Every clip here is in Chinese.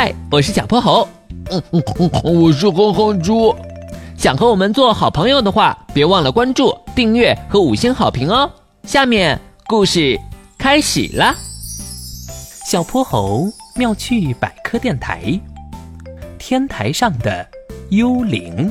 嗨，我是小泼猴。嗯嗯嗯，我是哼哼猪。想和我们做好朋友的话，别忘了关注、订阅和五星好评哦。下面故事开始啦。小泼猴妙趣百科电台，天台上的幽灵。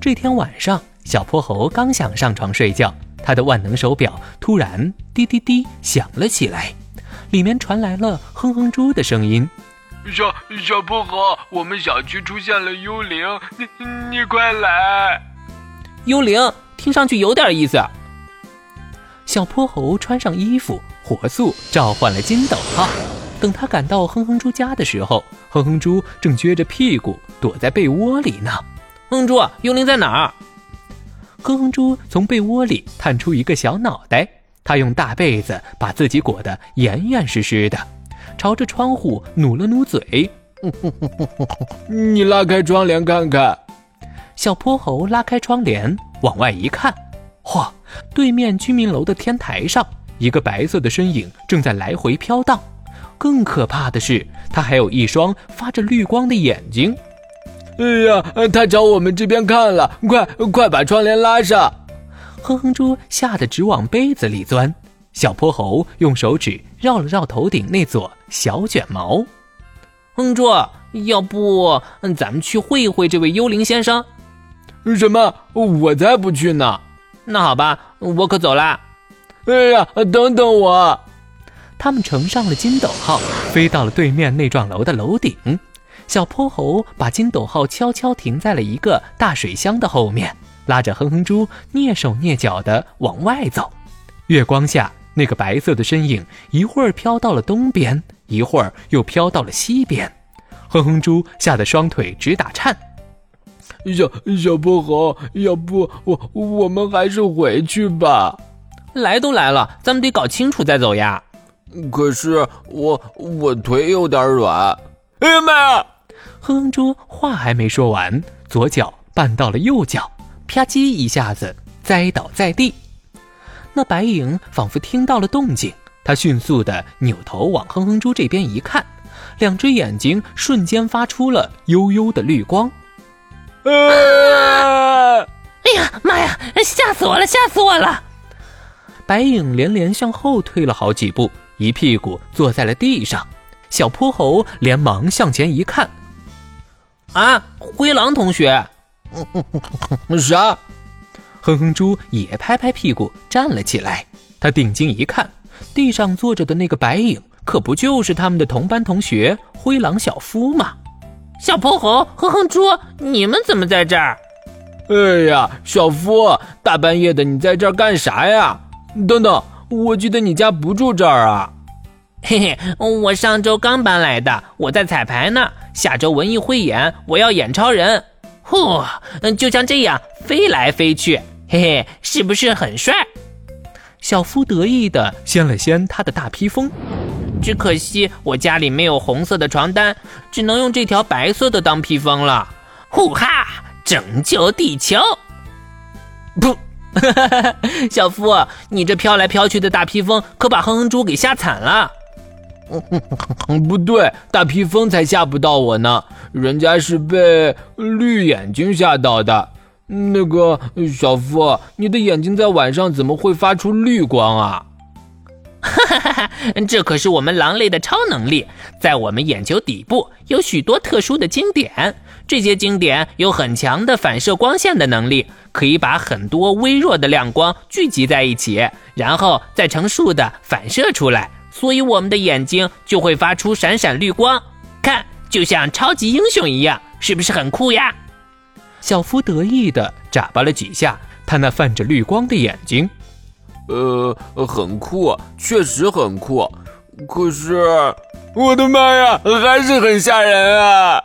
这天晚上，小泼猴刚想上床睡觉，他的万能手表突然滴滴滴响了起来，里面传来了哼哼猪的声音。小小泼猴，我们小区出现了幽灵，你你快来！幽灵听上去有点意思。小泼猴穿上衣服，火速召唤了金斗号。等他赶到哼哼猪家的时候，哼哼猪正撅着屁股躲在被窝里呢。哼哼猪，幽灵在哪儿？哼哼猪从被窝里探出一个小脑袋，他用大被子把自己裹得严严实实的。朝着窗户努了努嘴，你拉开窗帘看看。小泼猴拉开窗帘往外一看，嚯！对面居民楼的天台上，一个白色的身影正在来回飘荡。更可怕的是，他还有一双发着绿光的眼睛。哎呀，他朝我们这边看了！快快把窗帘拉上！哼哼猪吓得直往被子里钻。小泼猴用手指绕了绕头顶那撮小卷毛，哼猪，要不咱们去会一会这位幽灵先生？什么？我才不去呢！那好吧，我可走啦。哎呀，等等我！他们乘上了金斗号，飞到了对面那幢楼的楼顶。小泼猴把金斗号悄悄停在了一个大水箱的后面，拉着哼哼猪蹑手蹑脚地往外走。月光下。那个白色的身影一会儿飘到了东边，一会儿又飘到了西边，哼哼猪吓得双腿直打颤。小小泼猴，要不我我们还是回去吧？来都来了，咱们得搞清楚再走呀。可是我我腿有点软。哎呀妈呀！哼哼猪话还没说完，左脚绊到了右脚，啪叽一下子栽倒在地。那白影仿佛听到了动静，他迅速的扭头往哼哼猪这边一看，两只眼睛瞬间发出了幽幽的绿光。哎呀妈呀！吓死我了！吓死我了！白影连连向后退了好几步，一屁股坐在了地上。小泼猴连忙向前一看，啊，灰狼同学，啥？哼哼猪也拍拍屁股站了起来，他定睛一看，地上坐着的那个白影，可不就是他们的同班同学灰狼小夫吗？小泼猴，哼哼猪，你们怎么在这儿？哎呀，小夫，大半夜的你在这儿干啥呀？等等，我记得你家不住这儿啊。嘿嘿，我上周刚搬来的，我在彩排呢，下周文艺汇演，我要演超人。嚯，嗯，就像这样飞来飞去。嘿嘿，是不是很帅？小夫得意地掀了掀他的大披风，只可惜我家里没有红色的床单，只能用这条白色的当披风了。呼哈，拯救地球！不，小夫，你这飘来飘去的大披风可把哼哼猪给吓惨了。不对，大披风才吓不到我呢，人家是被绿眼睛吓到的。那个小夫，你的眼睛在晚上怎么会发出绿光啊？哈哈哈，这可是我们狼类的超能力，在我们眼球底部有许多特殊的经典，这些经典有很强的反射光线的能力，可以把很多微弱的亮光聚集在一起，然后再成数的反射出来，所以我们的眼睛就会发出闪闪绿光，看，就像超级英雄一样，是不是很酷呀？小夫得意地眨巴了几下他那泛着绿光的眼睛，呃，很酷，确实很酷。可是，我的妈呀，还是很吓人啊！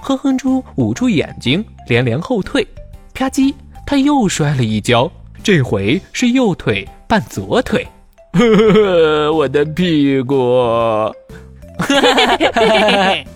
哼哼猪捂住眼睛，连连后退，啪叽，他又摔了一跤，这回是右腿绊左腿，呵呵，我的屁股。